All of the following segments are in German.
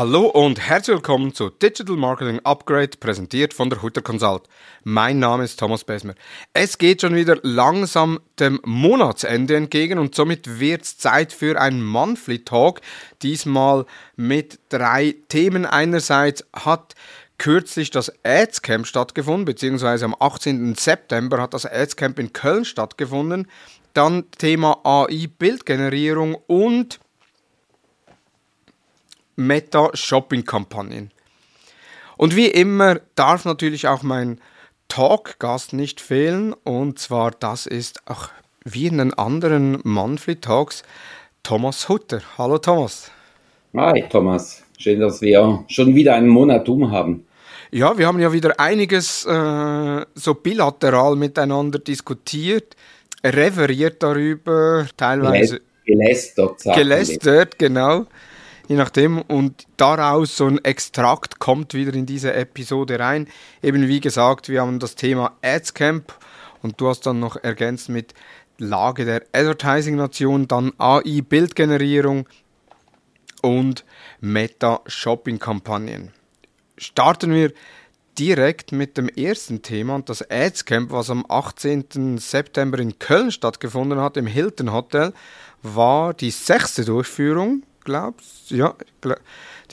Hallo und herzlich willkommen zu Digital Marketing Upgrade, präsentiert von der Hutter Consult. Mein Name ist Thomas Besmer. Es geht schon wieder langsam dem Monatsende entgegen und somit wird es Zeit für einen Monthly Talk. Diesmal mit drei Themen. Einerseits hat kürzlich das Ads Camp stattgefunden, beziehungsweise am 18. September hat das Ads Camp in Köln stattgefunden. Dann Thema AI Bildgenerierung und Meta-Shopping-Kampagnen. Und wie immer darf natürlich auch mein Talk-Gast nicht fehlen. Und zwar, das ist auch wie in den anderen Monthly Talks Thomas Hutter. Hallo Thomas. Hi Thomas. Schön, dass wir schon wieder einen Monat um haben. Ja, wir haben ja wieder einiges äh, so bilateral miteinander diskutiert, referiert darüber, teilweise gelästert. Gelästert, genau je nachdem. Und daraus so ein Extrakt kommt wieder in diese Episode rein. Eben wie gesagt, wir haben das Thema Adscamp und du hast dann noch ergänzt mit Lage der Advertising-Nation, dann AI-Bildgenerierung und Meta-Shopping-Kampagnen. Starten wir direkt mit dem ersten Thema und das Adscamp, was am 18. September in Köln stattgefunden hat, im Hilton Hotel, war die sechste Durchführung glaubst Ja,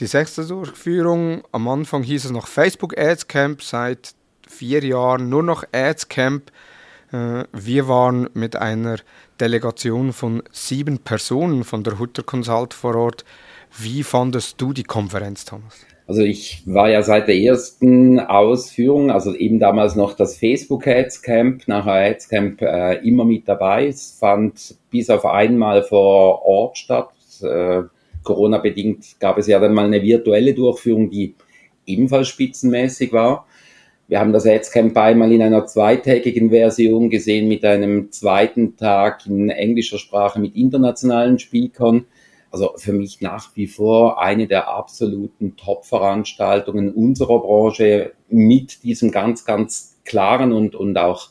die sechste Durchführung. Am Anfang hieß es noch Facebook Ads Camp, seit vier Jahren nur noch Ads Camp. Äh, wir waren mit einer Delegation von sieben Personen von der Hutter Consult vor Ort. Wie fandest du die Konferenz, Thomas? Also ich war ja seit der ersten Ausführung, also eben damals noch das Facebook Ads Camp, nachher Ads Camp äh, immer mit dabei. Es fand bis auf einmal vor Ort statt. Äh, Corona-bedingt gab es ja dann mal eine virtuelle Durchführung, die ebenfalls spitzenmäßig war. Wir haben das Adscamp einmal in einer zweitägigen Version gesehen mit einem zweiten Tag in englischer Sprache mit internationalen Speakern. Also für mich nach wie vor eine der absoluten Top-Veranstaltungen unserer Branche mit diesem ganz, ganz klaren und, und auch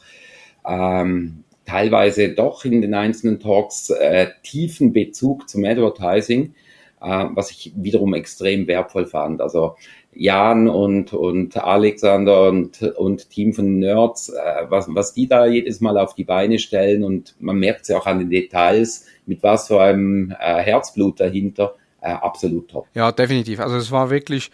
ähm, teilweise doch in den einzelnen Talks äh, tiefen Bezug zum Advertising was ich wiederum extrem wertvoll fand. Also Jan und, und Alexander und, und Team von Nerds, äh, was, was die da jedes Mal auf die Beine stellen und man merkt es ja auch an den Details, mit was für einem äh, Herzblut dahinter, äh, absolut top. Ja, definitiv. Also es war wirklich,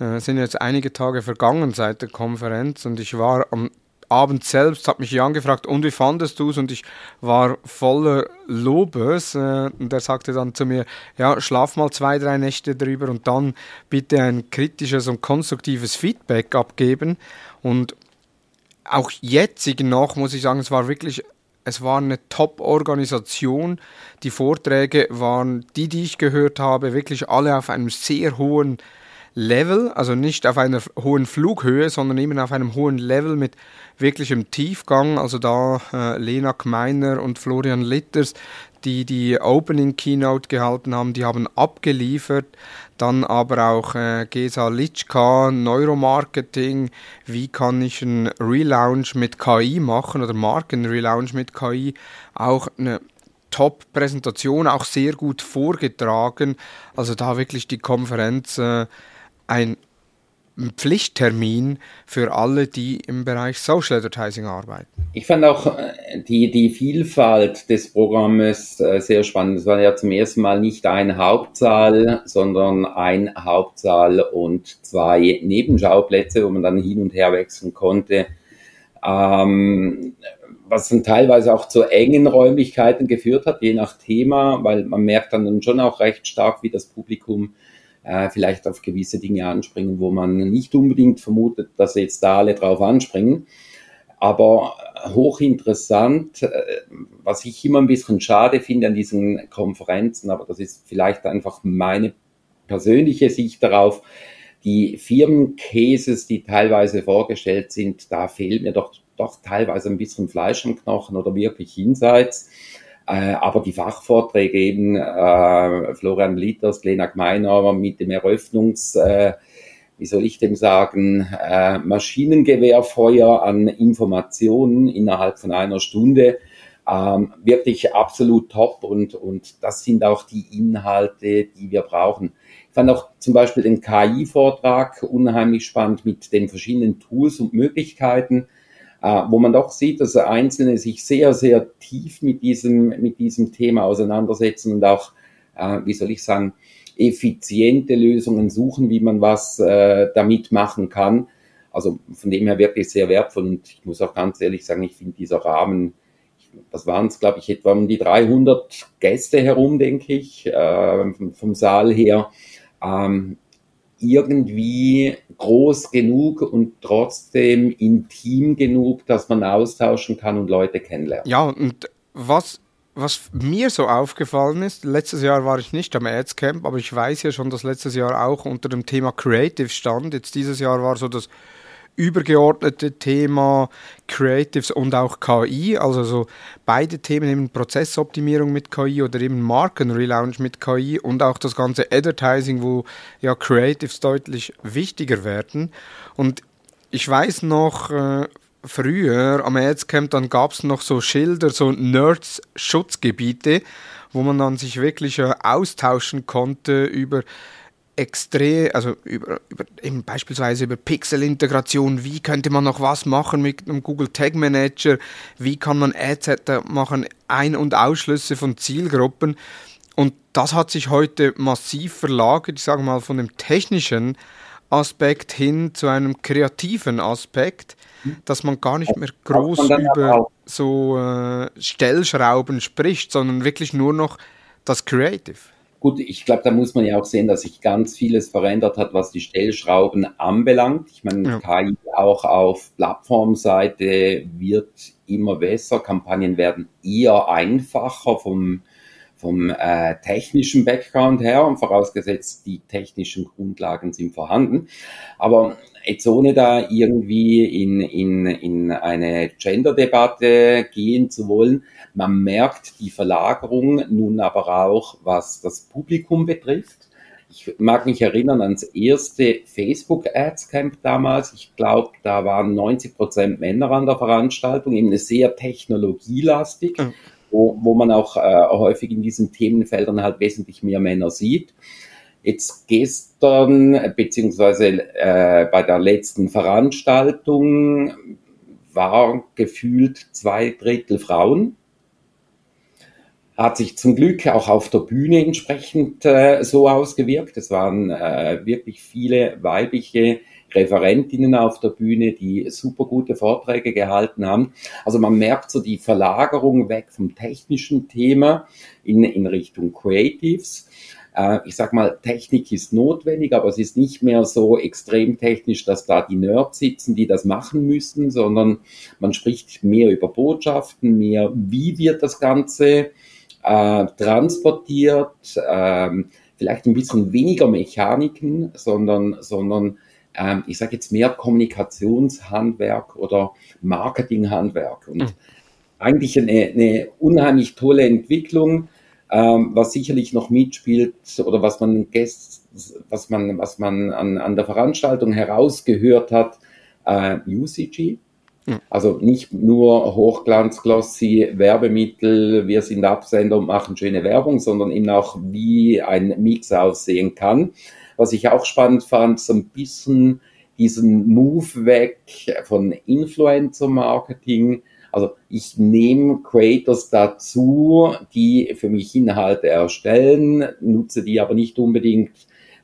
äh, sind jetzt einige Tage vergangen seit der Konferenz und ich war am Abend selbst hat mich Jan gefragt, und wie fandest du es? Und ich war voller Lobes. Äh, und er sagte dann zu mir, ja, schlaf mal zwei, drei Nächte drüber und dann bitte ein kritisches und konstruktives Feedback abgeben. Und auch jetzt noch muss ich sagen, es war wirklich es war eine Top-Organisation. Die Vorträge waren die, die ich gehört habe, wirklich alle auf einem sehr hohen Level, also nicht auf einer hohen Flughöhe, sondern eben auf einem hohen Level mit wirklichem Tiefgang. Also da äh, Lena Gmeiner und Florian Litters, die die Opening Keynote gehalten haben, die haben abgeliefert. Dann aber auch äh, Gesa Litschka, Neuromarketing, wie kann ich einen Relaunch mit KI machen oder Marken-Relaunch mit KI, auch eine Top-Präsentation, auch sehr gut vorgetragen. Also da wirklich die Konferenz äh, ein Pflichttermin für alle, die im Bereich Social Advertising arbeiten. Ich fand auch äh, die, die Vielfalt des Programmes äh, sehr spannend. Es war ja zum ersten Mal nicht ein Hauptsaal, sondern ein Hauptsaal und zwei Nebenschauplätze, wo man dann hin und her wechseln konnte. Ähm, was dann teilweise auch zu engen Räumlichkeiten geführt hat, je nach Thema, weil man merkt dann schon auch recht stark, wie das Publikum äh, vielleicht auf gewisse Dinge anspringen, wo man nicht unbedingt vermutet, dass jetzt da alle drauf anspringen. Aber hochinteressant, äh, was ich immer ein bisschen schade finde an diesen Konferenzen, aber das ist vielleicht einfach meine persönliche Sicht darauf, die Firmencases, die teilweise vorgestellt sind, da fehlt mir doch, doch teilweise ein bisschen Fleisch am Knochen oder wirklich Insights. Äh, aber die Fachvorträge eben, äh, Florian Litters, Lena Gmeiner mit dem Eröffnungs, äh, wie soll ich dem sagen, äh, Maschinengewehrfeuer an Informationen innerhalb von einer Stunde, Ähm, wirklich absolut top und, und das sind auch die Inhalte, die wir brauchen. Ich fand auch zum Beispiel den KI-Vortrag unheimlich spannend mit den verschiedenen Tools und Möglichkeiten, wo man doch sieht, dass Einzelne sich sehr, sehr tief mit diesem, mit diesem Thema auseinandersetzen und auch, äh, wie soll ich sagen, effiziente Lösungen suchen, wie man was äh, damit machen kann. Also von dem her wirklich sehr wertvoll und ich muss auch ganz ehrlich sagen, ich finde dieser Rahmen, das waren es, glaube ich, etwa um die 300 Gäste herum, denke ich, äh, vom Saal her, ähm, irgendwie groß genug und trotzdem intim genug, dass man austauschen kann und Leute kennenlernen. Ja, und was was mir so aufgefallen ist, letztes Jahr war ich nicht am Ads Camp, aber ich weiß ja schon, dass letztes Jahr auch unter dem Thema Creative stand. Jetzt dieses Jahr war so das übergeordnete Thema Creatives und auch KI, also so beide Themen eben Prozessoptimierung mit KI oder eben Markenrelaunch mit KI und auch das ganze Advertising, wo ja Creatives deutlich wichtiger werden. Und ich weiß noch, äh, früher am Adscamp, dann gab es noch so Schilder, so Nerds-Schutzgebiete, wo man dann sich wirklich äh, austauschen konnte über extrem, also über, über eben beispielsweise über Pixel-Integration, wie könnte man noch was machen mit einem Google Tag Manager, wie kann man Ads machen, Ein- und Ausschlüsse von Zielgruppen. Und das hat sich heute massiv verlagert, ich sage mal, von dem technischen Aspekt hin zu einem kreativen Aspekt dass man gar nicht mehr groß über so äh, Stellschrauben spricht, sondern wirklich nur noch das Creative. Gut, ich glaube, da muss man ja auch sehen, dass sich ganz vieles verändert hat, was die Stellschrauben anbelangt. Ich meine, ja. KI auch auf Plattformseite wird immer besser, Kampagnen werden eher einfacher vom vom äh, technischen Background her und vorausgesetzt, die technischen Grundlagen sind vorhanden. Aber jetzt ohne da irgendwie in, in, in eine Gender-Debatte gehen zu wollen, man merkt die Verlagerung nun aber auch, was das Publikum betrifft. Ich mag mich erinnern ans erste Facebook Ads Camp damals. Ich glaube, da waren 90 Prozent Männer an der Veranstaltung, eben sehr technologielastig. Mhm wo, wo man auch äh, häufig in diesen Themenfeldern halt wesentlich mehr Männer sieht. Jetzt gestern, beziehungsweise äh, bei der letzten Veranstaltung, war gefühlt zwei Drittel Frauen. Hat sich zum Glück auch auf der Bühne entsprechend äh, so ausgewirkt. Es waren äh, wirklich viele weibliche Referentinnen auf der Bühne, die super gute Vorträge gehalten haben. Also man merkt so die Verlagerung weg vom technischen Thema in, in Richtung Creatives. Äh, ich sag mal, Technik ist notwendig, aber es ist nicht mehr so extrem technisch, dass da die Nerds sitzen, die das machen müssen, sondern man spricht mehr über Botschaften, mehr, wie wird das Ganze äh, transportiert, äh, vielleicht ein bisschen weniger Mechaniken, sondern, sondern ähm, ich sage jetzt mehr Kommunikationshandwerk oder Marketinghandwerk. Und mhm. eigentlich eine, eine unheimlich tolle Entwicklung, ähm, was sicherlich noch mitspielt oder was man, was man, was man an, an der Veranstaltung herausgehört hat, äh, UCG. Also nicht nur Hochglanz-Glossy Werbemittel, wir sind Absender und machen schöne Werbung, sondern eben auch, wie ein Mix aussehen kann. Was ich auch spannend fand, so ein bisschen diesen Move weg von Influencer-Marketing. Also ich nehme Creators dazu, die für mich Inhalte erstellen, nutze die aber nicht unbedingt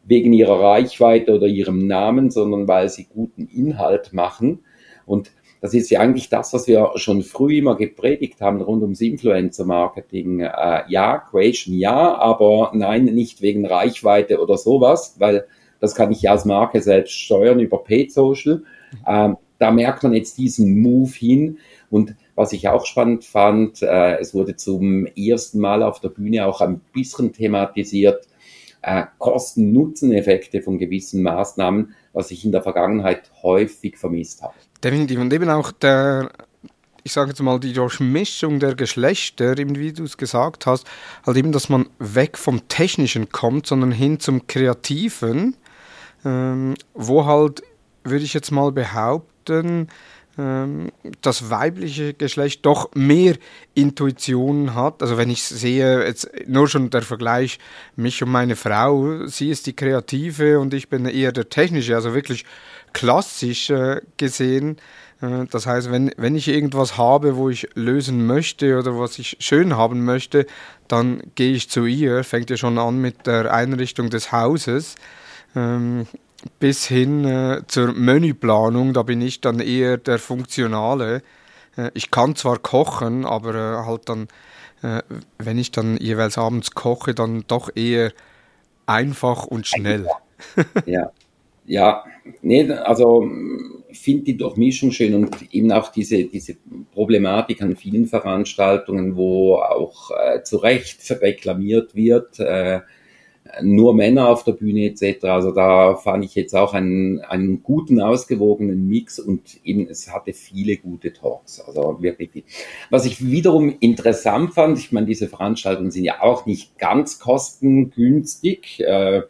wegen ihrer Reichweite oder ihrem Namen, sondern weil sie guten Inhalt machen. Und das ist ja eigentlich das, was wir schon früh immer gepredigt haben rund ums Influencer-Marketing. Äh, ja, Creation ja, aber nein, nicht wegen Reichweite oder sowas, weil das kann ich ja als Marke selbst steuern über Paid Social. Ähm, da merkt man jetzt diesen Move hin. Und was ich auch spannend fand, äh, es wurde zum ersten Mal auf der Bühne auch ein bisschen thematisiert, äh, Kosten-Nutzen-Effekte von gewissen Maßnahmen, was ich in der Vergangenheit häufig vermisst habe. Definitiv. Und eben auch der, ich sage jetzt mal, die Durchmischung der Geschlechter, eben wie du es gesagt hast, halt eben, dass man weg vom Technischen kommt, sondern hin zum Kreativen, ähm, wo halt, würde ich jetzt mal behaupten, das weibliche Geschlecht doch mehr Intuition hat. Also wenn ich sehe, jetzt nur schon der Vergleich mich und meine Frau, sie ist die Kreative und ich bin eher der Technische, also wirklich klassisch gesehen. Äh, das heißt, wenn, wenn ich irgendwas habe, wo ich lösen möchte oder was ich schön haben möchte, dann gehe ich zu ihr, fängt ja schon an mit der Einrichtung des Hauses. Bis hin äh, zur Menüplanung, da bin ich dann eher der Funktionale. Äh, ich kann zwar kochen, aber äh, halt dann, äh, wenn ich dann jeweils abends koche, dann doch eher einfach und schnell. Ja, ja, nee, also ich finde die Durchmischung schön und eben auch diese, diese Problematik an vielen Veranstaltungen, wo auch äh, zu Recht reklamiert wird, äh, nur Männer auf der Bühne etc. Also da fand ich jetzt auch einen, einen guten, ausgewogenen Mix und eben es hatte viele gute Talks. Also wirklich. Was ich wiederum interessant fand, ich meine, diese Veranstaltungen sind ja auch nicht ganz kostengünstig. Äh,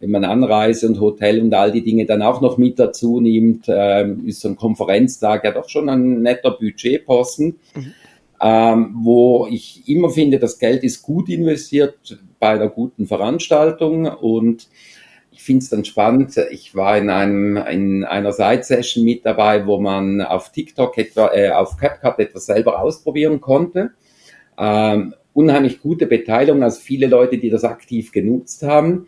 wenn man Anreise und Hotel und all die Dinge dann auch noch mit dazu nimmt, äh, ist so ein Konferenztag ja doch schon ein netter Budgetposten. Mhm ähm, wo ich immer finde, das Geld ist gut investiert bei einer guten Veranstaltung und ich finde es dann spannend. Ich war in, einem, in einer Side-Session mit dabei, wo man auf TikTok etwa, äh, auf CapCut etwas selber ausprobieren konnte. Ähm, unheimlich gute Beteiligung, also viele Leute, die das aktiv genutzt haben.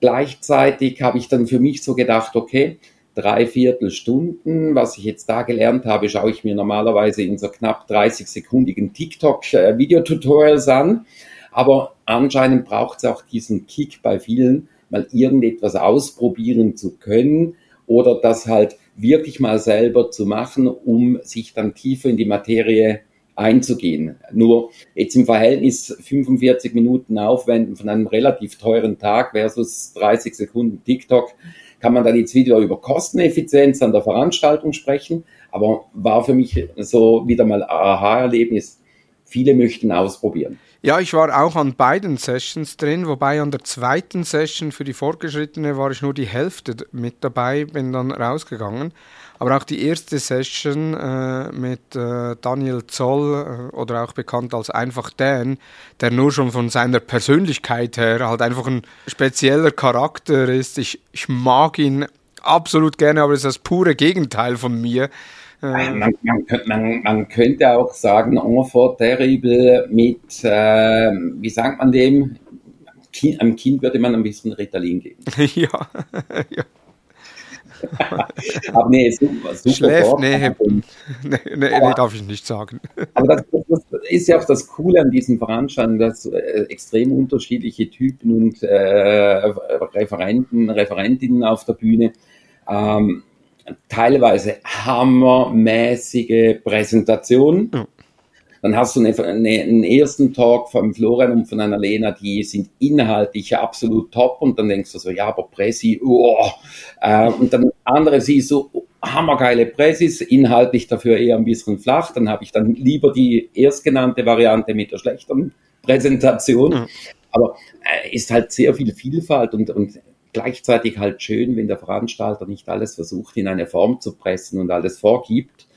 Gleichzeitig habe ich dann für mich so gedacht, okay, dreiviertel Stunden. Was ich jetzt da gelernt habe, schaue ich mir normalerweise in so knapp 30-sekundigen TikTok-Videotutorials an. Aber anscheinend braucht es auch diesen Kick bei vielen, mal irgendetwas ausprobieren zu können oder das halt wirklich mal selber zu machen, um sich dann tiefer in die Materie einzugehen. Nur jetzt im Verhältnis 45 Minuten aufwenden von einem relativ teuren Tag versus 30 Sekunden TikTok kann man dann jetzt wieder über Kosteneffizienz an der Veranstaltung sprechen. Aber war für mich so wieder mal Aha-Erlebnis. Viele möchten ausprobieren. Ja, ich war auch an beiden Sessions drin, wobei an der zweiten Session für die Fortgeschrittene war ich nur die Hälfte mit dabei, bin dann rausgegangen. Aber auch die erste Session äh, mit äh, Daniel Zoll äh, oder auch bekannt als einfach Dan, der nur schon von seiner Persönlichkeit her halt einfach ein spezieller Charakter ist. Ich, ich mag ihn absolut gerne, aber es ist das pure Gegenteil von mir. Man, man, man, man, könnte auch sagen, enfant terrible mit, äh, wie sagt man dem? Kind, einem Kind würde man ein bisschen Ritalin geben. ja, ja. Aber nee, super, super. Schläft, nee, nee, nee, nee, darf ich nicht sagen. aber das, das, ist ja auch das Coole an diesen Veranstaltungen, dass äh, extrem unterschiedliche Typen und äh, Referenten, Referentinnen auf der Bühne ähm, teilweise hammermäßige Präsentationen. Mhm. Dann hast du eine, eine, einen ersten Talk von Florian und von Annalena, die sind inhaltlich absolut top und dann denkst du so, ja, aber Pressi, oh. Äh, und dann andere siehst so, hammergeile Pressis, inhaltlich dafür eher ein bisschen flach. Dann habe ich dann lieber die erstgenannte Variante mit der schlechteren Präsentation. Mhm. Aber äh, ist halt sehr viel Vielfalt und, und gleichzeitig halt schön, wenn der Veranstalter nicht alles versucht, in eine Form zu pressen und alles vorgibt.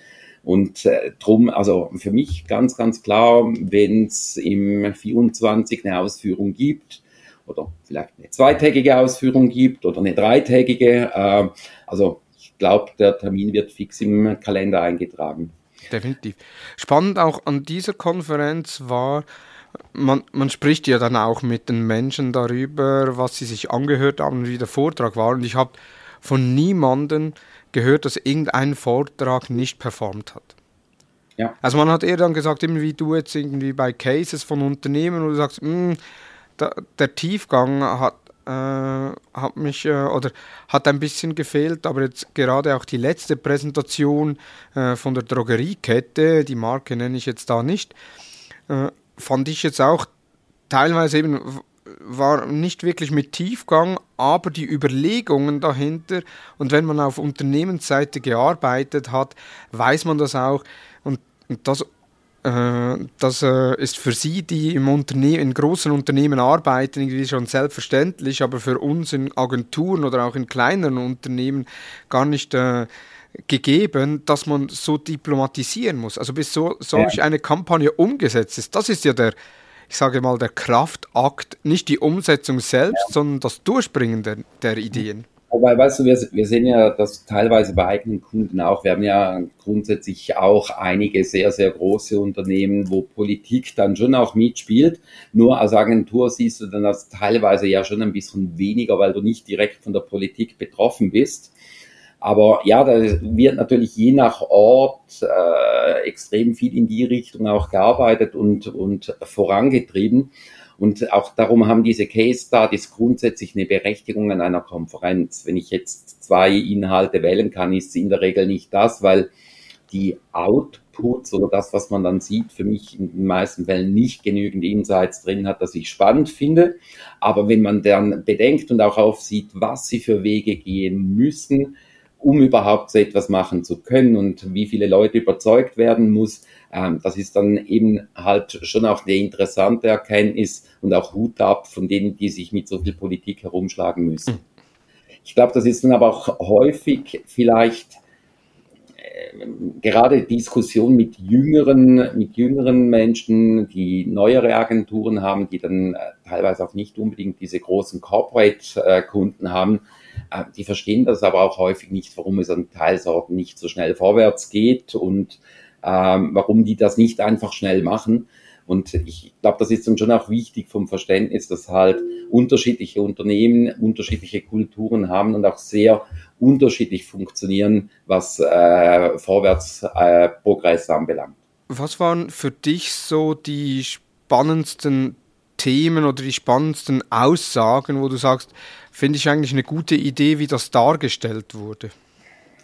Und äh, drum, also für mich ganz, ganz klar, wenn es im 24 eine Ausführung gibt oder vielleicht eine zweitägige Ausführung gibt oder eine dreitägige, äh, also ich glaube, der Termin wird fix im Kalender eingetragen. Definitiv. Spannend auch an dieser Konferenz war, man, man spricht ja dann auch mit den Menschen darüber, was sie sich angehört haben, wie der Vortrag war. Und ich habe von niemandem gehört, dass irgendein Vortrag nicht performt hat. Ja. Also man hat eher dann gesagt, eben wie du jetzt irgendwie bei Cases von Unternehmen, wo du sagst, mh, hm, da, der Tiefgang hat, äh, hat mich äh, oder hat ein bisschen gefehlt, aber jetzt gerade auch die letzte Präsentation äh, von der Drogeriekette, die Marke nenne ich jetzt da nicht, äh, fand ich jetzt auch teilweise eben war nicht wirklich mit Tiefgang, aber die Überlegungen dahinter und wenn man auf Unternehmensseite gearbeitet hat, weiß man das auch und, und das, äh, das äh, ist für Sie, die im Unternehmen, in großen Unternehmen arbeiten, irgendwie schon selbstverständlich, aber für uns in Agenturen oder auch in kleineren Unternehmen gar nicht äh, gegeben, dass man so diplomatisieren muss. Also bis so solch ja. eine Kampagne umgesetzt ist, das ist ja der, ich sage mal, der Kraftakt, nicht die Umsetzung selbst, ja. sondern das Durchbringen der, der Ideen. Wobei, weißt du, wir, wir sehen ja das teilweise bei eigenen Kunden auch. Wir haben ja grundsätzlich auch einige sehr, sehr große Unternehmen, wo Politik dann schon auch mitspielt. Nur als Agentur siehst du dann das teilweise ja schon ein bisschen weniger, weil du nicht direkt von der Politik betroffen bist. Aber ja, da wird natürlich je nach Ort äh, extrem viel in die Richtung auch gearbeitet und, und vorangetrieben. Und auch darum haben diese Case Studies grundsätzlich eine Berechtigung an einer Konferenz. Wenn ich jetzt zwei Inhalte wählen kann, ist es in der Regel nicht das, weil die Outputs oder das, was man dann sieht, für mich in den meisten Fällen nicht genügend Insights drin hat, dass ich spannend finde. Aber wenn man dann bedenkt und auch aufsieht, was sie für Wege gehen müssen, um überhaupt so etwas machen zu können und wie viele Leute überzeugt werden muss, ähm, das ist dann eben halt schon auch eine interessante Erkenntnis und auch Hut ab von denen, die sich mit so viel Politik herumschlagen müssen. Ich glaube, das ist dann aber auch häufig vielleicht äh, gerade Diskussion mit jüngeren, mit jüngeren Menschen, die neuere Agenturen haben, die dann äh, teilweise auch nicht unbedingt diese großen Corporate-Kunden haben, äh, die verstehen das aber auch häufig nicht, warum es an Teilsorten nicht so schnell vorwärts geht und ähm, warum die das nicht einfach schnell machen. Und ich glaube, das ist dann schon auch wichtig vom Verständnis, dass halt unterschiedliche Unternehmen unterschiedliche Kulturen haben und auch sehr unterschiedlich funktionieren, was äh, Vorwärtsprogress äh, anbelangt. Was waren für dich so die spannendsten Themen oder die spannendsten Aussagen, wo du sagst, finde ich eigentlich eine gute Idee, wie das dargestellt wurde?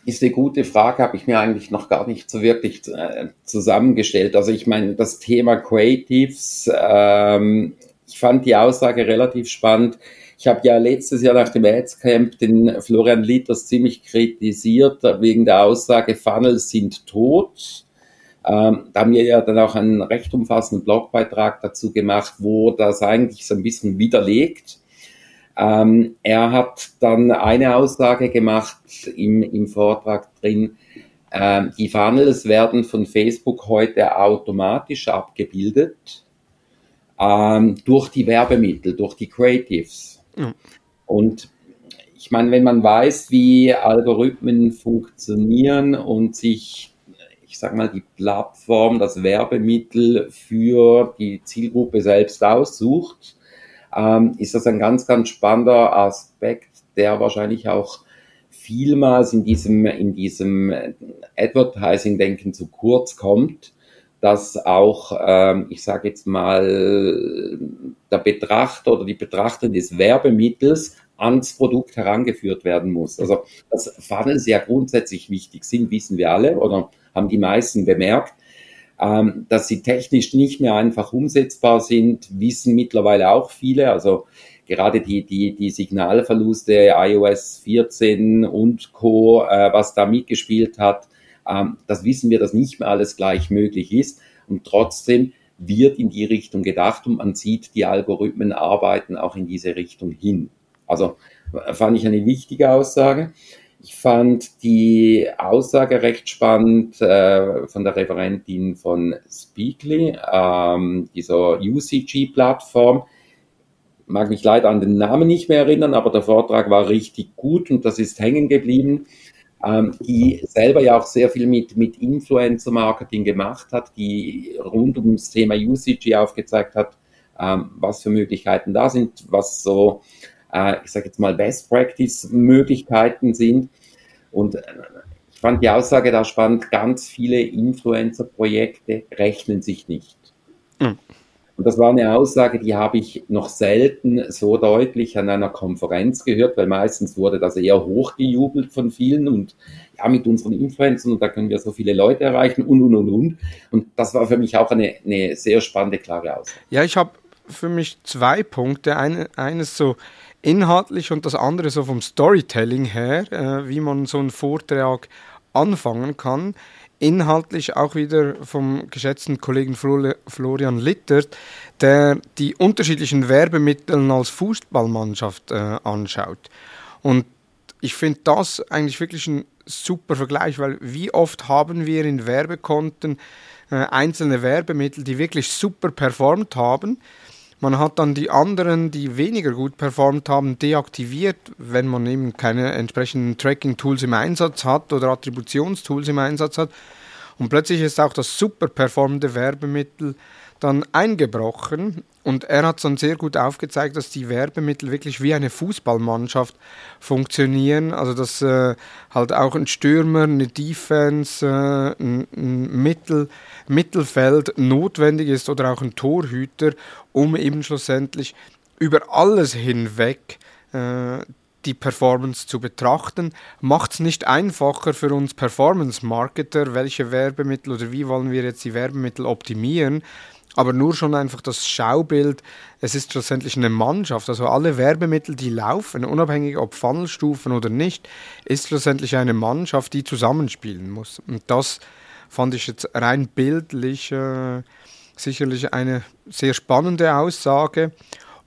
ist eine gute Frage, habe ich mir eigentlich noch gar nicht so wirklich äh, zusammengestellt. Also ich meine, das Thema Creatives, ähm, ich fand die Aussage relativ spannend. Ich habe ja letztes Jahr nach dem Ads Camp den Florian Litters ziemlich kritisiert wegen der Aussage, Funnels sind tot. Ähm, da haben wir ja dann auch einen recht umfassenden Blogbeitrag dazu gemacht, wo das eigentlich so ein bisschen widerlegt. Ähm, er hat dann eine Aussage gemacht im, im Vortrag drin, ähm, die Funnels werden von Facebook heute automatisch abgebildet ähm, durch die Werbemittel, durch die Creatives. Mhm. Und ich meine, wenn man weiß, wie Algorithmen funktionieren und sich, ich sag mal, die Plattform, das Werbemittel für die Zielgruppe selbst aussucht, ähm, ist das ein ganz, ganz spannender Aspekt, der wahrscheinlich auch vielmals in diesem, in diesem Advertising-Denken zu kurz kommt, dass auch, ähm, ich sage jetzt mal, der Betrachter oder die Betrachtung des Werbemittels ans Produkt herangeführt werden muss. Also, dass Funnels ja grundsätzlich wichtig sind, wissen wir alle oder haben die meisten bemerkt. Ähm, dass sie technisch nicht mehr einfach umsetzbar sind, wissen mittlerweile auch viele. Also gerade die, die, die Signalverluste iOS 14 und Co., äh, was da mitgespielt hat, ähm, das wissen wir, dass nicht mehr alles gleich möglich ist. Und trotzdem wird in die Richtung gedacht und man sieht, die Algorithmen arbeiten auch in diese Richtung hin. Also fand ich eine wichtige Aussage. Ich fand die Aussage recht spannend äh, von der Referentin von Speakly, ähm, dieser UCG-Plattform. Mag mich leider an den Namen nicht mehr erinnern, aber der Vortrag war richtig gut und das ist hängen geblieben. Ähm, die selber ja auch sehr viel mit, mit Influencer-Marketing gemacht hat, die rund ums Thema UCG aufgezeigt hat, ähm, was für Möglichkeiten da sind, was so äh, ich sage jetzt mal, Best-Practice-Möglichkeiten sind. Und äh, ich fand die Aussage da spannend, ganz viele Influencer-Projekte rechnen sich nicht. Mhm. Und das war eine Aussage, die habe ich noch selten so deutlich an einer Konferenz gehört, weil meistens wurde das eher hochgejubelt von vielen und ja, mit unseren Influencern und da können wir so viele Leute erreichen und, und, und, und. Und das war für mich auch eine, eine sehr spannende, klare Aussage. Ja, ich habe für mich zwei Punkte. Eine, eines so, inhaltlich und das andere so vom Storytelling her, äh, wie man so einen Vortrag anfangen kann. Inhaltlich auch wieder vom geschätzten Kollegen Florian Littert, der die unterschiedlichen Werbemittel als Fußballmannschaft äh, anschaut. Und ich finde das eigentlich wirklich ein super Vergleich, weil wie oft haben wir in Werbekonten äh, einzelne Werbemittel, die wirklich super performt haben. Man hat dann die anderen, die weniger gut performt haben, deaktiviert, wenn man eben keine entsprechenden Tracking-Tools im Einsatz hat oder Attributionstools im Einsatz hat. Und plötzlich ist auch das super performende Werbemittel dann eingebrochen und er hat dann sehr gut aufgezeigt, dass die Werbemittel wirklich wie eine Fußballmannschaft funktionieren. Also dass äh, halt auch ein Stürmer, eine Defense, äh, ein, ein Mittel, Mittelfeld notwendig ist oder auch ein Torhüter, um eben schlussendlich über alles hinweg äh, die Performance zu betrachten, macht es nicht einfacher für uns Performance-Marketer, welche Werbemittel oder wie wollen wir jetzt die Werbemittel optimieren, aber nur schon einfach das Schaubild, es ist schlussendlich eine Mannschaft, also alle Werbemittel, die laufen, unabhängig ob Funnelstufen oder nicht, ist schlussendlich eine Mannschaft, die zusammenspielen muss. Und das fand ich jetzt rein bildlich äh, sicherlich eine sehr spannende Aussage.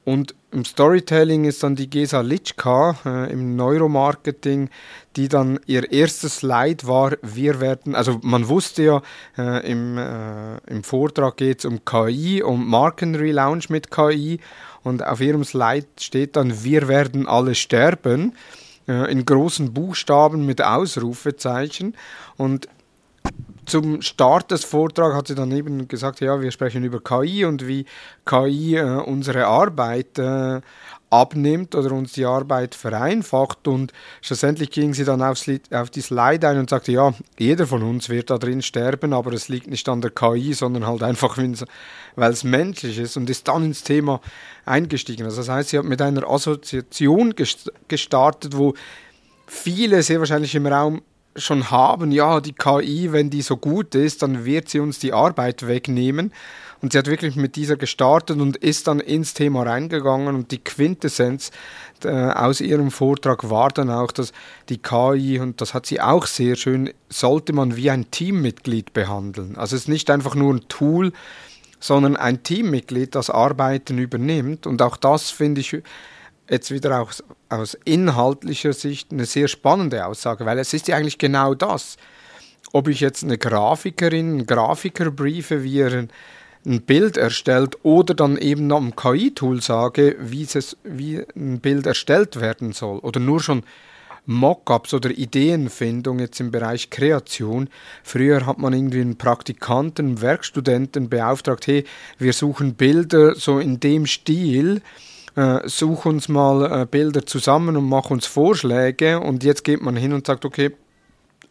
Und im Storytelling ist dann die Gesa Litschka äh, im Neuromarketing, die dann ihr erstes Slide war, wir werden, also man wusste ja, äh, im, äh, im Vortrag geht es um KI, um Markenrelaunch mit KI und auf ihrem Slide steht dann, wir werden alle sterben, äh, in großen Buchstaben mit Ausrufezeichen. Und zum Start des Vortrags hat sie dann eben gesagt, ja, wir sprechen über KI und wie KI äh, unsere Arbeit äh, abnimmt oder uns die Arbeit vereinfacht und schlussendlich ging sie dann aufs, auf die Slide ein und sagte, ja, jeder von uns wird da drin sterben, aber es liegt nicht an der KI, sondern halt einfach, weil es menschlich ist und ist dann ins Thema eingestiegen. Also das heißt, sie hat mit einer Assoziation gestartet, wo viele sehr wahrscheinlich im Raum schon haben, ja, die KI, wenn die so gut ist, dann wird sie uns die Arbeit wegnehmen. Und sie hat wirklich mit dieser gestartet und ist dann ins Thema reingegangen und die Quintessenz äh, aus ihrem Vortrag war dann auch, dass die KI, und das hat sie auch sehr schön, sollte man wie ein Teammitglied behandeln. Also es ist nicht einfach nur ein Tool, sondern ein Teammitglied, das Arbeiten übernimmt. Und auch das finde ich jetzt wieder aus, aus inhaltlicher Sicht eine sehr spannende Aussage, weil es ist ja eigentlich genau das. Ob ich jetzt eine Grafikerin, einen Grafiker briefe, wie er ein, Bild erstellt oder dann eben am KI-Tool sage, wie, es, wie ein Bild erstellt werden soll oder nur schon Mockups oder Ideenfindung jetzt im Bereich Kreation. Früher hat man irgendwie einen Praktikanten, einen Werkstudenten beauftragt, hey, wir suchen Bilder so in dem Stil äh, such uns mal äh, Bilder zusammen und mach uns Vorschläge und jetzt geht man hin und sagt, okay,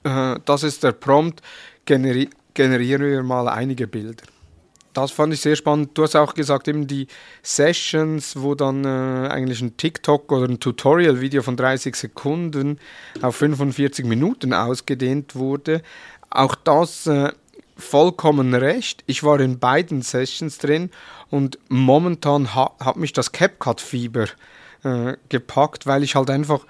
äh, das ist der Prompt, generi generieren wir mal einige Bilder. Das fand ich sehr spannend. Du hast auch gesagt, eben die Sessions, wo dann äh, eigentlich ein TikTok oder ein Tutorial-Video von 30 Sekunden auf 45 Minuten ausgedehnt wurde. Auch das äh, vollkommen recht. Ich war in beiden Sessions drin und momentan ha hat mich das CapCut-Fieber äh, gepackt, weil ich halt einfach,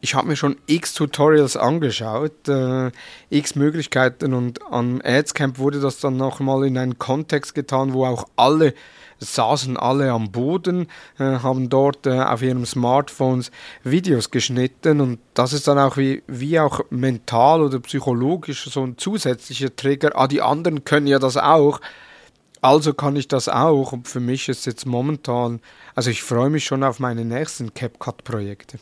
ich habe mir schon x Tutorials angeschaut, äh, x Möglichkeiten und am Adscamp wurde das dann nochmal in einen Kontext getan, wo auch alle saßen alle am Boden, äh, haben dort äh, auf ihren Smartphones Videos geschnitten und das ist dann auch wie, wie auch mental oder psychologisch so ein zusätzlicher Trigger. Ah, die anderen können ja das auch. Also kann ich das auch und für mich ist jetzt momentan, also ich freue mich schon auf meine nächsten CapCut-Projekte.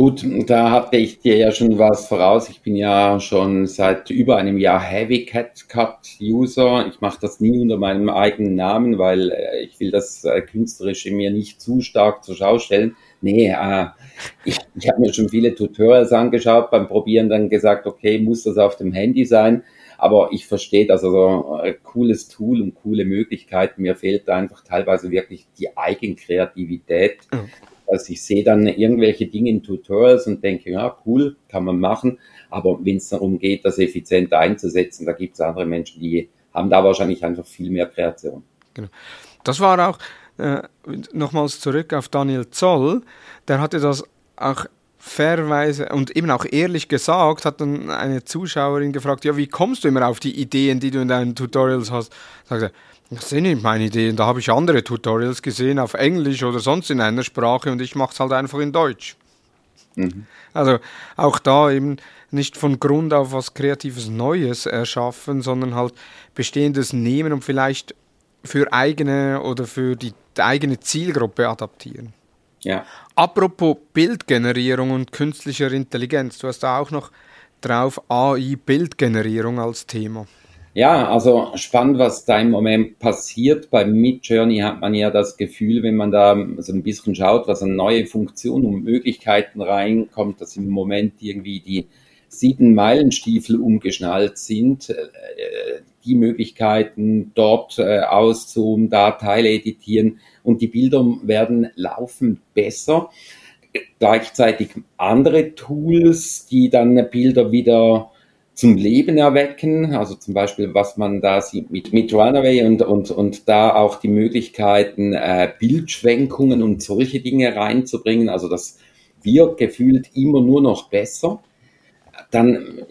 Gut, da hatte ich dir ja schon was voraus. Ich bin ja schon seit über einem Jahr Heavy Cat Cut User. Ich mache das nie unter meinem eigenen Namen, weil äh, ich will das äh, Künstlerische mir nicht zu stark zur Schau stellen. Nee, äh, ich, ich habe mir schon viele Tutorials angeschaut, beim Probieren dann gesagt, okay, muss das auf dem Handy sein? Aber ich verstehe das, also äh, cooles Tool und coole Möglichkeiten. Mir fehlt da einfach teilweise wirklich die Eigenkreativität. Also ich sehe dann irgendwelche Dinge in Tutorials und denke, ja, cool, kann man machen. Aber wenn es darum geht, das effizient einzusetzen, da gibt es andere Menschen, die haben da wahrscheinlich einfach viel mehr Kreation. Genau. Das war auch, äh, nochmals zurück auf Daniel Zoll, der hatte das auch fairweise und eben auch ehrlich gesagt, hat dann eine Zuschauerin gefragt, ja, wie kommst du immer auf die Ideen, die du in deinen Tutorials hast? Sagte, das sind nicht meine Ideen, da habe ich andere Tutorials gesehen auf Englisch oder sonst in einer Sprache und ich mache es halt einfach in Deutsch. Mhm. Also auch da eben nicht von Grund auf was Kreatives Neues erschaffen, sondern halt Bestehendes nehmen und vielleicht für eigene oder für die eigene Zielgruppe adaptieren. Ja. Apropos Bildgenerierung und künstlicher Intelligenz, du hast da auch noch drauf AI-Bildgenerierung als Thema. Ja, also spannend, was da im Moment passiert. Bei Midjourney hat man ja das Gefühl, wenn man da so ein bisschen schaut, was an neue Funktionen und Möglichkeiten reinkommt, dass im Moment irgendwie die sieben Meilenstiefel umgeschnallt sind, äh, die Möglichkeiten dort äh, auszoomen, da Teile editieren und die Bilder werden laufend besser. Gleichzeitig andere Tools, die dann Bilder wieder zum Leben erwecken, also zum Beispiel, was man da sieht mit, mit Runaway und, und, und da auch die Möglichkeiten, äh, Bildschwenkungen und solche Dinge reinzubringen, also das wird gefühlt immer nur noch besser. Dann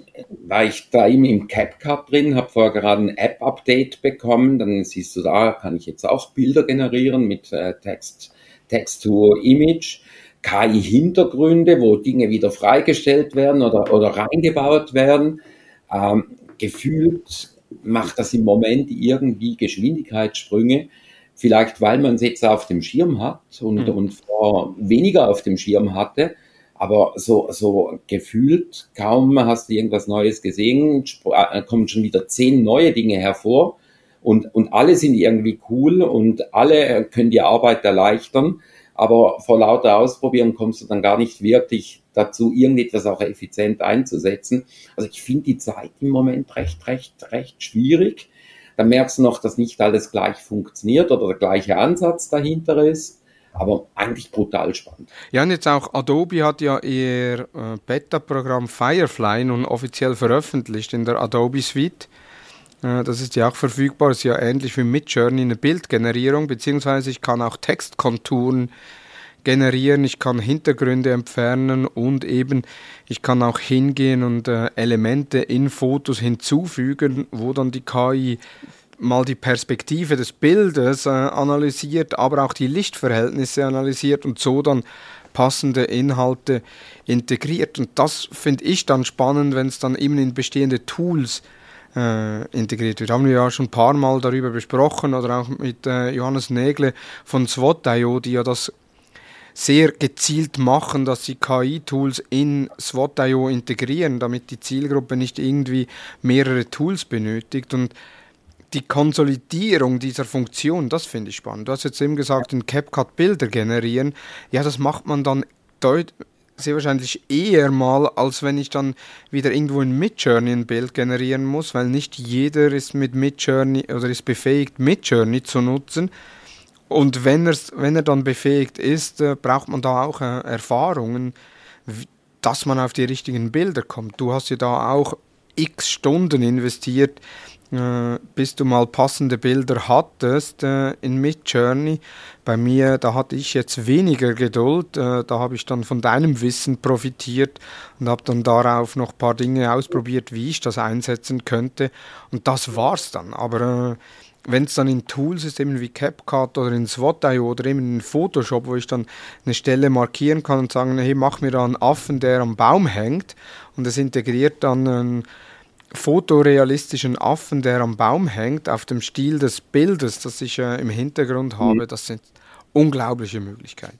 war ich da eben im CapCut drin, habe vorher gerade ein App-Update bekommen, dann siehst du da, kann ich jetzt auch Bilder generieren mit äh, Text, Text to Image. KI-Hintergründe, wo Dinge wieder freigestellt werden oder, oder reingebaut werden. Ähm, gefühlt macht das im Moment irgendwie Geschwindigkeitssprünge. Vielleicht, weil man es jetzt auf dem Schirm hat und, mhm. und vor weniger auf dem Schirm hatte. Aber so, so gefühlt, kaum hast du irgendwas Neues gesehen, äh, kommen schon wieder zehn neue Dinge hervor. Und, und alle sind irgendwie cool und alle können die Arbeit erleichtern aber vor lauter Ausprobieren kommst du dann gar nicht wirklich dazu, irgendetwas auch effizient einzusetzen. Also ich finde die Zeit im Moment recht, recht, recht schwierig. Da merkst du noch, dass nicht alles gleich funktioniert oder der gleiche Ansatz dahinter ist. Aber eigentlich brutal spannend. Ja, und jetzt auch Adobe hat ja ihr äh, Beta-Programm Firefly nun offiziell veröffentlicht in der Adobe Suite. Das ist ja auch verfügbar, ist ja ähnlich wie Midjourney eine Bildgenerierung, beziehungsweise ich kann auch Textkonturen generieren, ich kann Hintergründe entfernen und eben ich kann auch hingehen und äh, Elemente in Fotos hinzufügen, wo dann die KI mal die Perspektive des Bildes äh, analysiert, aber auch die Lichtverhältnisse analysiert und so dann passende Inhalte integriert. Und das finde ich dann spannend, wenn es dann eben in bestehende Tools äh, integriert wird. Haben wir ja schon ein paar Mal darüber besprochen oder auch mit äh, Johannes Nägle von SWOT.io, die ja das sehr gezielt machen, dass sie KI-Tools in SWOT.io integrieren, damit die Zielgruppe nicht irgendwie mehrere Tools benötigt und die Konsolidierung dieser Funktion, das finde ich spannend. Du hast jetzt eben gesagt, in CapCut Bilder generieren. Ja, das macht man dann deutlich sehr wahrscheinlich eher mal, als wenn ich dann wieder irgendwo in Midjourney ein Bild generieren muss, weil nicht jeder ist mit Midjourney oder ist befähigt, Midjourney zu nutzen. Und wenn, wenn er dann befähigt ist, äh, braucht man da auch äh, Erfahrungen, dass man auf die richtigen Bilder kommt. Du hast ja da auch x Stunden investiert bis du mal passende Bilder hattest äh, in Midjourney. Bei mir, da hatte ich jetzt weniger Geduld. Äh, da habe ich dann von deinem Wissen profitiert und habe dann darauf noch ein paar Dinge ausprobiert, wie ich das einsetzen könnte. Und das war's dann. Aber äh, wenn es dann in Tools ist, eben wie CapCut oder in SWOT.io oder eben in Photoshop, wo ich dann eine Stelle markieren kann und sagen, hey, mach mir da einen Affen, der am Baum hängt und es integriert dann einen fotorealistischen Affen, der am Baum hängt, auf dem Stil des Bildes, das ich äh, im Hintergrund mhm. habe, das sind unglaubliche Möglichkeiten.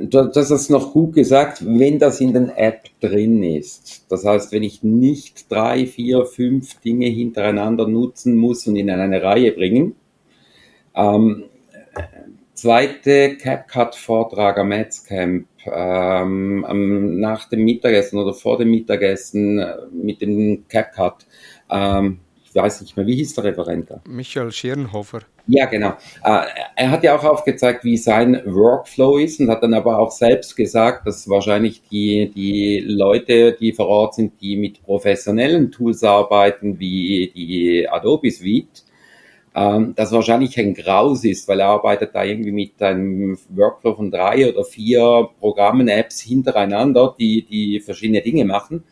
Du hast es noch gut gesagt, wenn das in den App drin ist. Das heißt, wenn ich nicht drei, vier, fünf Dinge hintereinander nutzen muss und in eine Reihe bringen. Ähm, zweite CapCut-Vortrag am Adscamp ähm, nach dem Mittagessen oder vor dem Mittagessen äh, mit dem CapCut. Ähm, ich weiß nicht mehr, wie hieß der Referent da? Michael Schirnhofer. Ja, genau. Äh, er hat ja auch aufgezeigt, wie sein Workflow ist und hat dann aber auch selbst gesagt, dass wahrscheinlich die, die Leute, die vor Ort sind, die mit professionellen Tools arbeiten, wie die Adobe Suite, ähm, das wahrscheinlich ein Graus ist, weil er arbeitet da irgendwie mit einem Workflow von drei oder vier Programmen, Apps hintereinander, die, die verschiedene Dinge machen.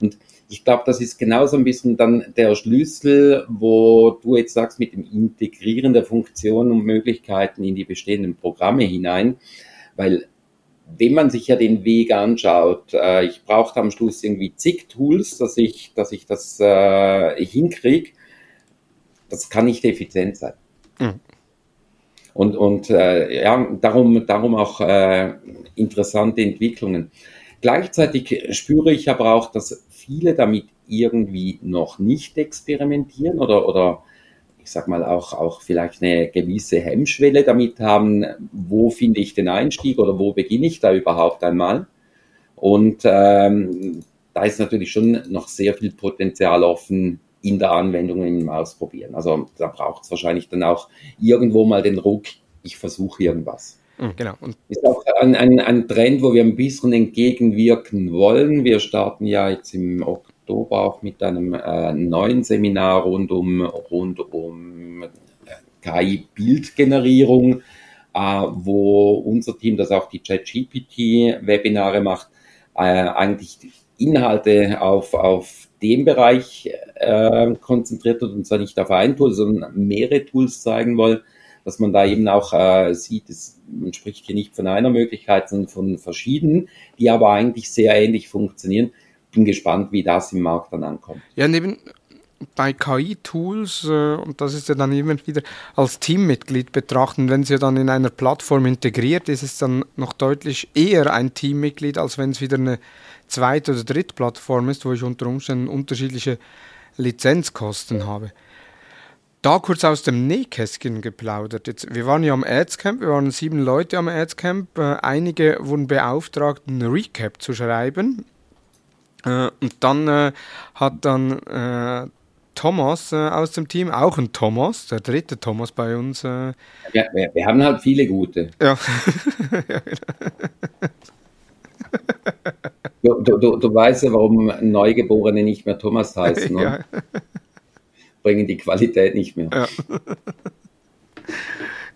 Und ich glaube, das ist genauso ein bisschen dann der Schlüssel, wo du jetzt sagst, mit dem Integrieren der Funktionen und Möglichkeiten in die bestehenden Programme hinein, weil wenn man sich ja den Weg anschaut, äh, ich brauchte am Schluss irgendwie zig Tools, dass ich, dass ich das äh, hinkriege, das kann nicht effizient sein. Mhm. Und, und äh, ja, darum, darum auch äh, interessante Entwicklungen. Gleichzeitig spüre ich aber auch, dass viele damit irgendwie noch nicht experimentieren oder, oder ich sag mal auch, auch vielleicht eine gewisse Hemmschwelle damit haben, wo finde ich den Einstieg oder wo beginne ich da überhaupt einmal. Und ähm, da ist natürlich schon noch sehr viel Potenzial offen in der Anwendung im Ausprobieren. Also da braucht es wahrscheinlich dann auch irgendwo mal den Ruck, ich versuche irgendwas. Mhm, genau. Und ist auch ein, ein, ein Trend, wo wir ein bisschen entgegenwirken wollen. Wir starten ja jetzt im Oktober auch mit einem äh, neuen Seminar rund um, rund um äh, KI-Bildgenerierung, äh, wo unser Team, das auch die ChatGPT-Webinare macht, äh, eigentlich Inhalte auf, auf dem Bereich äh, konzentriert hat und zwar nicht auf ein Tool, sondern mehrere Tools zeigen wollen dass man da eben auch äh, sieht, es, man spricht hier nicht von einer Möglichkeit, sondern von verschiedenen, die aber eigentlich sehr ähnlich funktionieren. Bin gespannt, wie das im Markt dann ankommt. Ja, neben bei KI-Tools, äh, und das ist ja dann immer wieder als Teammitglied betrachten, wenn es ja dann in einer Plattform integriert ist, ist es dann noch deutlich eher ein Teammitglied, als wenn es wieder eine zweite oder dritte Plattform ist, wo ich unter Umständen unterschiedliche Lizenzkosten habe da kurz aus dem Nähkästchen geplaudert. Jetzt, wir waren ja am Adscamp, wir waren sieben Leute am Adscamp. Äh, einige wurden beauftragt, einen Recap zu schreiben. Äh, und dann äh, hat dann äh, Thomas äh, aus dem Team, auch ein Thomas, der dritte Thomas bei uns. Äh, ja, wir, wir, haben halt viele gute. Ja. du, du, du, weißt ja, warum Neugeborene nicht mehr Thomas heißen. Ne? Ja bringen die Qualität nicht mehr. Ja.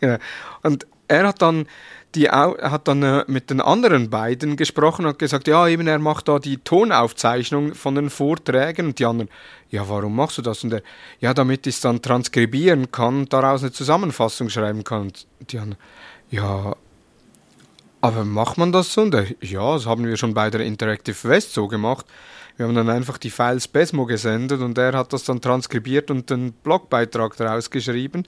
genau. Und er hat dann die hat dann äh, mit den anderen beiden gesprochen und gesagt, ja, eben er macht da die Tonaufzeichnung von den Vorträgen und die anderen, ja, warum machst du das? Und er, ja, damit ich es dann transkribieren kann, daraus eine Zusammenfassung schreiben kann. Und die anderen, ja, aber macht man das so? Ja, das haben wir schon bei der Interactive West so gemacht. Wir haben dann einfach die Files Besmo gesendet und er hat das dann transkribiert und einen Blogbeitrag daraus geschrieben.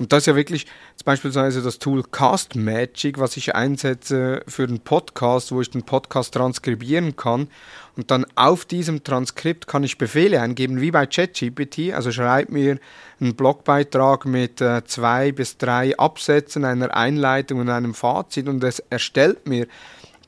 Und das ist ja wirklich beispielsweise das Tool Cast Magic, was ich einsetze für den Podcast, wo ich den Podcast transkribieren kann. Und dann auf diesem Transkript kann ich Befehle eingeben, wie bei ChatGPT. Also schreib mir einen Blogbeitrag mit äh, zwei bis drei Absätzen, einer Einleitung und einem Fazit und es erstellt mir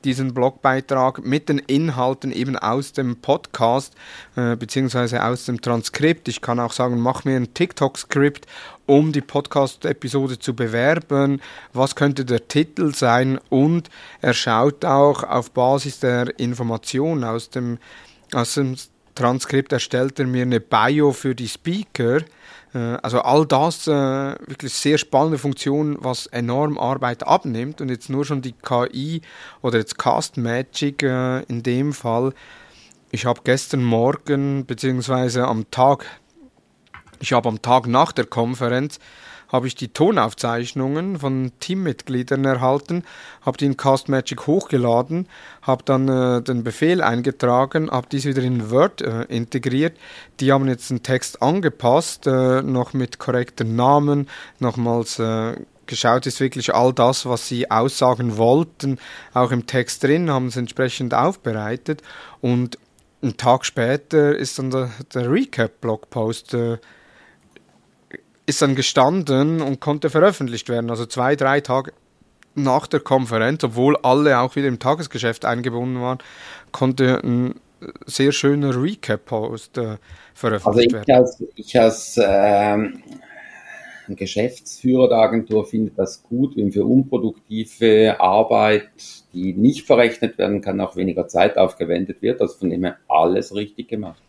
diesen Blogbeitrag mit den Inhalten eben aus dem Podcast äh, beziehungsweise aus dem Transkript. Ich kann auch sagen, mach mir ein TikTok-Skript, um die Podcast-Episode zu bewerben. Was könnte der Titel sein? Und er schaut auch auf Basis der Information aus dem, aus dem Transkript, erstellt er mir eine Bio für die Speaker äh, also all das äh, wirklich sehr spannende Funktion, was enorm Arbeit abnimmt und jetzt nur schon die KI oder jetzt Cast Magic äh, in dem Fall. Ich habe gestern Morgen beziehungsweise am Tag, ich habe am Tag nach der Konferenz habe ich die Tonaufzeichnungen von Teammitgliedern erhalten, habe die in Cast Magic hochgeladen, habe dann äh, den Befehl eingetragen, habe dies wieder in Word äh, integriert. Die haben jetzt den Text angepasst, äh, noch mit korrekten Namen, nochmals äh, geschaut ist wirklich all das, was sie aussagen wollten, auch im Text drin, haben es entsprechend aufbereitet und einen Tag später ist dann der, der Recap-Blogpost äh, ist dann gestanden und konnte veröffentlicht werden. Also zwei, drei Tage nach der Konferenz, obwohl alle auch wieder im Tagesgeschäft eingebunden waren, konnte ein sehr schöner Recap-Post äh, veröffentlicht also ich werden. ich als ähm, Geschäftsführer der Agentur finde das gut, wenn für unproduktive Arbeit, die nicht verrechnet werden kann, auch weniger Zeit aufgewendet wird. Also von dem her alles richtig gemacht.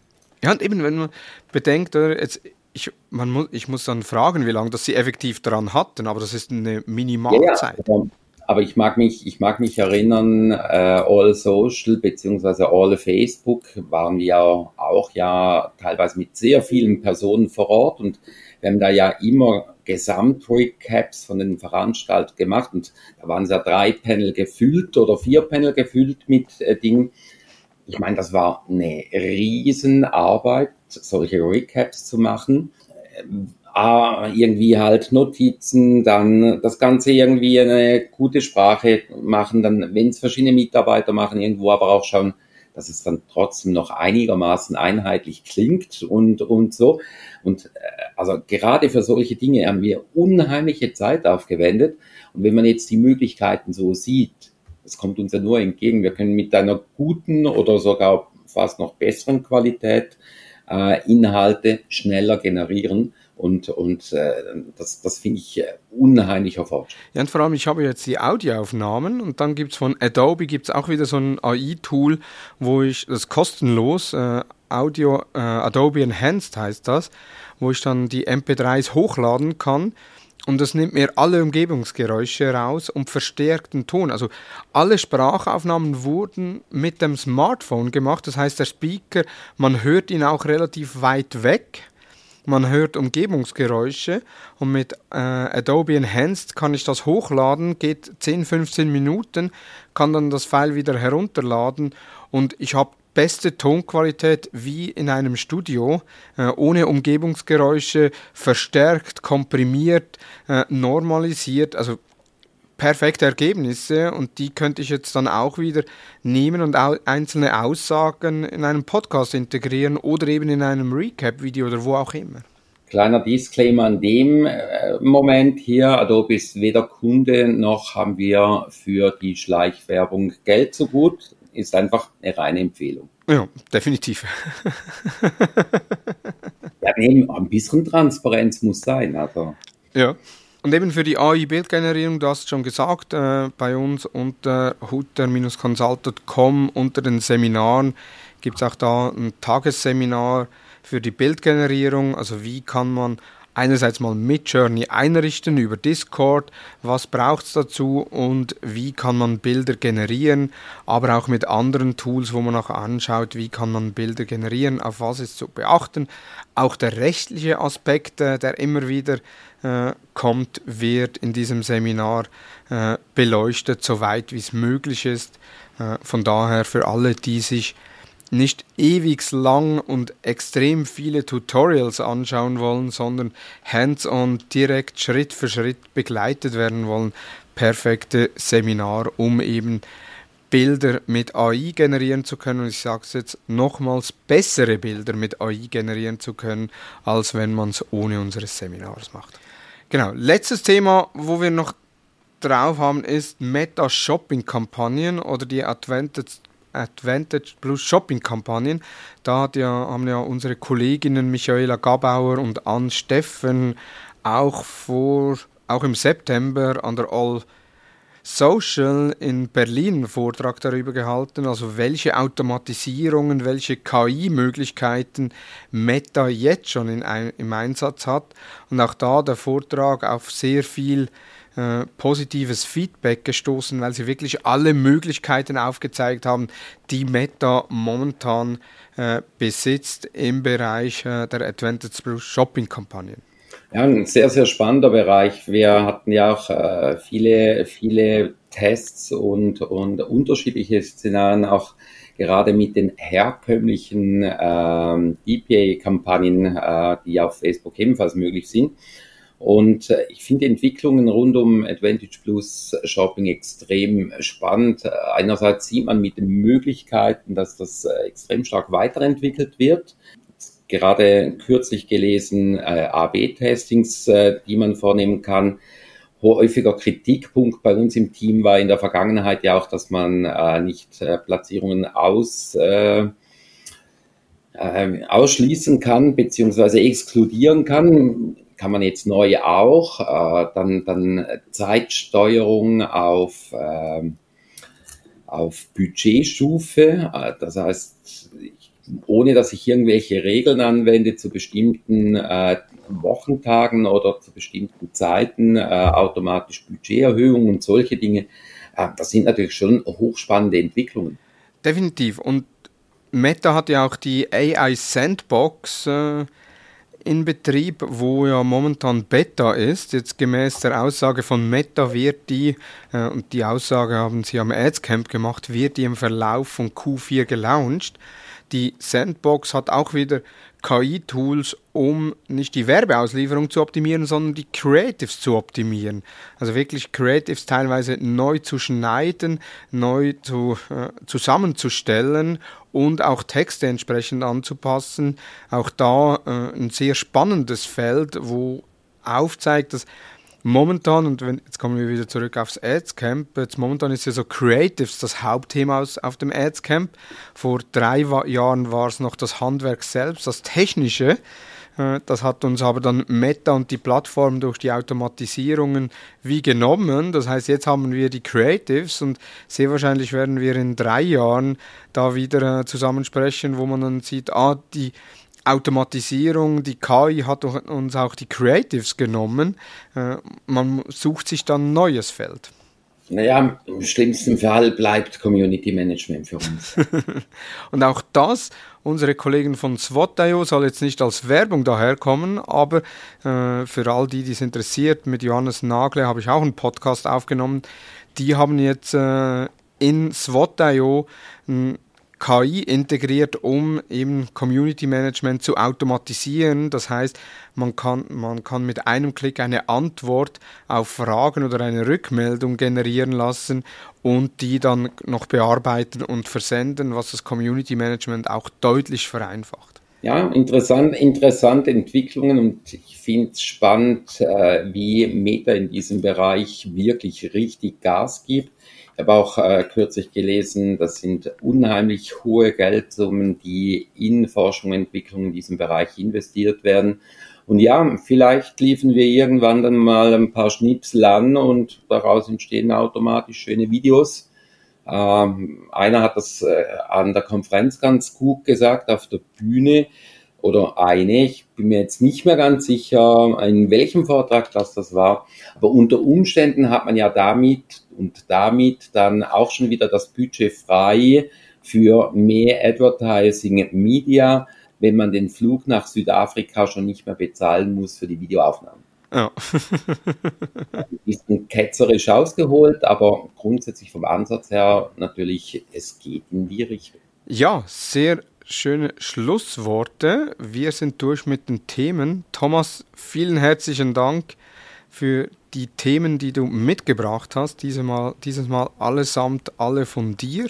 Ja, und eben, wenn man bedenkt, jetzt ich, man muss, ich muss dann fragen, wie lange das sie effektiv daran hatten, aber das ist eine Minimalzeit. Ja, ja. Aber ich mag mich, ich mag mich erinnern, äh, All Social bzw. All Facebook waren wir auch ja teilweise mit sehr vielen Personen vor Ort und wir haben da ja immer Gesamtrecaps von den Veranstaltungen gemacht und da waren es ja drei Panel gefüllt oder vier Panel gefüllt mit äh, Dingen. Ich meine, das war eine Riesenarbeit, solche Recaps zu machen. Ah, irgendwie halt Notizen, dann das Ganze irgendwie eine gute Sprache machen, dann, wenn es verschiedene Mitarbeiter machen, irgendwo aber auch schauen, dass es dann trotzdem noch einigermaßen einheitlich klingt und, und so. Und äh, also gerade für solche Dinge haben wir unheimliche Zeit aufgewendet. Und wenn man jetzt die Möglichkeiten so sieht, das kommt uns ja nur entgegen, wir können mit einer guten oder sogar fast noch besseren Qualität äh, Inhalte schneller generieren und, und äh, das, das finde ich äh, unheimlicher Fortschritt. Ja, und vor allem, ich habe jetzt die Audioaufnahmen und dann gibt es von Adobe gibt's auch wieder so ein AI-Tool, wo ich das kostenlos, äh, Audio, äh, Adobe Enhanced heißt das, wo ich dann die MP3s hochladen kann und das nimmt mir alle Umgebungsgeräusche raus und verstärkt den Ton. Also alle Sprachaufnahmen wurden mit dem Smartphone gemacht. Das heißt, der Speaker, man hört ihn auch relativ weit weg man hört Umgebungsgeräusche und mit äh, Adobe Enhanced kann ich das hochladen, geht 10, 15 Minuten, kann dann das File wieder herunterladen und ich habe beste Tonqualität wie in einem Studio, äh, ohne Umgebungsgeräusche, verstärkt, komprimiert, äh, normalisiert, also perfekte Ergebnisse. Und die könnte ich jetzt dann auch wieder nehmen und au einzelne Aussagen in einem Podcast integrieren oder eben in einem Recap-Video oder wo auch immer. Kleiner Disclaimer an dem äh, Moment hier, Adobe ist weder Kunde noch haben wir für die Schleichwerbung Geld so gut, ist einfach eine reine Empfehlung. Ja, definitiv. ja, nee, ein bisschen Transparenz muss sein. Also. Ja. Und eben für die AI-Bildgenerierung, du hast schon gesagt, äh, bei uns unter hutter-consult.com unter den Seminaren gibt es auch da ein Tagesseminar für die Bildgenerierung. Also wie kann man einerseits mal mit Journey einrichten über Discord, was braucht es dazu und wie kann man Bilder generieren, aber auch mit anderen Tools, wo man auch anschaut, wie kann man Bilder generieren, auf was ist zu beachten. Auch der rechtliche Aspekt, äh, der immer wieder äh, kommt, wird in diesem Seminar äh, beleuchtet, soweit wie es möglich ist. Äh, von daher für alle, die sich nicht ewig lang und extrem viele Tutorials anschauen wollen, sondern hands-on direkt Schritt für Schritt begleitet werden wollen. Perfekte Seminar, um eben Bilder mit AI generieren zu können. Und ich sage es jetzt nochmals, bessere Bilder mit AI generieren zu können, als wenn man es ohne unseres Seminars macht. Genau, letztes Thema, wo wir noch drauf haben, ist Meta-Shopping-Kampagnen oder die Advantage Advantage Plus Shopping Kampagnen. Da ja, haben ja unsere Kolleginnen Michaela Gabauer und Ann Steffen auch vor, auch im September an der All Social in Berlin einen Vortrag darüber gehalten, also welche Automatisierungen, welche KI-Möglichkeiten Meta jetzt schon in, im Einsatz hat. Und auch da der Vortrag auf sehr viel äh, positives Feedback gestoßen, weil sie wirklich alle Möglichkeiten aufgezeigt haben, die Meta momentan äh, besitzt im Bereich äh, der Advantage Plus Shopping Kampagnen. Ja, ein sehr, sehr spannender Bereich. Wir hatten ja auch äh, viele, viele Tests und, und unterschiedliche Szenarien auch gerade mit den herkömmlichen ähm, EPA-Kampagnen, äh, die auf Facebook ebenfalls möglich sind. Und äh, ich finde Entwicklungen rund um Advantage Plus Shopping extrem spannend. Einerseits sieht man mit den Möglichkeiten, dass das äh, extrem stark weiterentwickelt wird. Gerade kürzlich gelesen äh, AB-Testings, äh, die man vornehmen kann. Häufiger Kritikpunkt bei uns im Team war in der Vergangenheit ja auch, dass man äh, nicht äh, Platzierungen aus äh, ausschließen kann beziehungsweise exkludieren kann kann man jetzt neu auch, äh, dann, dann Zeitsteuerung auf, äh, auf Budgetstufe, äh, das heißt, ohne dass ich irgendwelche Regeln anwende zu bestimmten äh, Wochentagen oder zu bestimmten Zeiten, äh, automatisch Budgeterhöhungen und solche Dinge, äh, das sind natürlich schon hochspannende Entwicklungen. Definitiv. Und Meta hat ja auch die AI Sandbox äh, in Betrieb, wo ja momentan Beta ist. Jetzt gemäß der Aussage von Meta wird die, äh, und die Aussage haben sie am Adscamp gemacht, wird die im Verlauf von Q4 gelauncht. Die Sandbox hat auch wieder KI-Tools, um nicht die Werbeauslieferung zu optimieren, sondern die Creatives zu optimieren. Also wirklich Creatives teilweise neu zu schneiden, neu zu, äh, zusammenzustellen und auch Texte entsprechend anzupassen. Auch da äh, ein sehr spannendes Feld, wo aufzeigt, dass momentan, und wenn, jetzt kommen wir wieder zurück aufs Ads Camp, jetzt momentan ist ja so Creatives das Hauptthema aus, auf dem Ads Camp. Vor drei Jahren war es noch das Handwerk selbst, das Technische. Äh, das hat uns aber dann Meta und die Plattform durch die Automatisierungen wie genommen. Das heißt, jetzt haben wir die Creatives und sehr wahrscheinlich werden wir in drei Jahren da wieder äh, zusammensprechen, wo man dann sieht, ah, die Automatisierung, die KI hat uns auch die Creatives genommen. Äh, man sucht sich dann ein neues Feld. Naja, im schlimmsten Fall bleibt Community Management für uns. und auch das, unsere Kollegen von SWOT.io, soll jetzt nicht als Werbung daherkommen, aber äh, für all die, die es interessiert, mit Johannes Nagle habe ich auch einen Podcast aufgenommen. Die haben jetzt äh, in SWOT.io ein KI integriert, um eben Community Management zu automatisieren. Das heißt, man kann, man kann mit einem Klick eine Antwort auf Fragen oder eine Rückmeldung generieren lassen und die dann noch bearbeiten und versenden, was das Community Management auch deutlich vereinfacht. Ja, interessant, interessante Entwicklungen und ich finde es spannend, äh, wie Meta in diesem Bereich wirklich richtig Gas gibt. Ich habe auch äh, kürzlich gelesen, das sind unheimlich hohe Geldsummen, die in Forschung und Entwicklung in diesem Bereich investiert werden. Und ja, vielleicht liefern wir irgendwann dann mal ein paar Schnipsel an und daraus entstehen automatisch schöne Videos. Ähm, einer hat das äh, an der Konferenz ganz gut gesagt auf der Bühne oder eine, ich bin mir jetzt nicht mehr ganz sicher, in welchem Vortrag das das war, aber unter Umständen hat man ja damit und damit dann auch schon wieder das Budget frei für mehr Advertising Media, wenn man den Flug nach Südafrika schon nicht mehr bezahlen muss für die Videoaufnahmen. Ja. ist ein ketzerisch ausgeholt, aber grundsätzlich vom Ansatz her natürlich, es geht in die Richtung. Ja, sehr schöne Schlussworte. Wir sind durch mit den Themen. Thomas, vielen herzlichen Dank für die Themen, die du mitgebracht hast. Dieses Mal, dieses Mal allesamt alle von dir.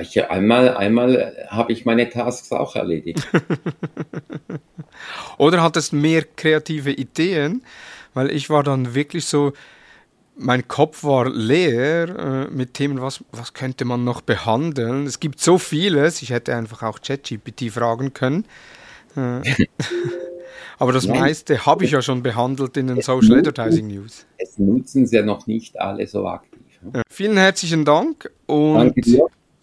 Ich, einmal einmal habe ich meine Tasks auch erledigt. Oder hattest mehr kreative Ideen? Weil ich war dann wirklich so, mein Kopf war leer äh, mit Themen, was, was könnte man noch behandeln. Es gibt so vieles, ich hätte einfach auch ChatGPT fragen können. Äh, aber das Nein. meiste habe ich ja schon behandelt in den es Social nutzen, Advertising News. Es nutzen es ja noch nicht alle so aktiv. Ne? vielen herzlichen Dank und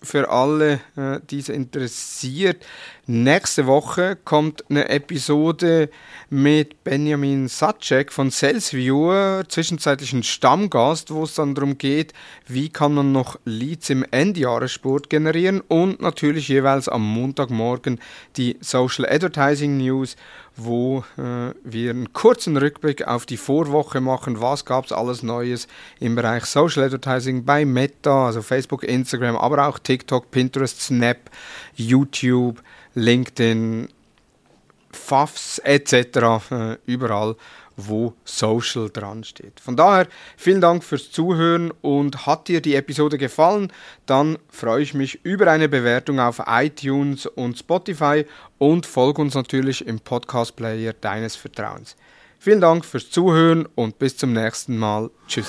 für alle, äh, die es interessiert. Nächste Woche kommt eine Episode mit Benjamin Satschek von SalesViewer, zwischenzeitlichen Stammgast, wo es dann darum geht, wie kann man noch Leads im Endjahressport generieren und natürlich jeweils am Montagmorgen die Social Advertising News wo äh, wir einen kurzen Rückblick auf die Vorwoche machen. Was gab es alles Neues im Bereich Social Advertising bei Meta, also Facebook, Instagram, aber auch TikTok, Pinterest, Snap, YouTube, LinkedIn, FAFs etc. Äh, überall wo Social dran steht. Von daher vielen Dank fürs Zuhören und hat dir die Episode gefallen, dann freue ich mich über eine Bewertung auf iTunes und Spotify und folge uns natürlich im Podcast Player deines Vertrauens. Vielen Dank fürs Zuhören und bis zum nächsten Mal. Tschüss.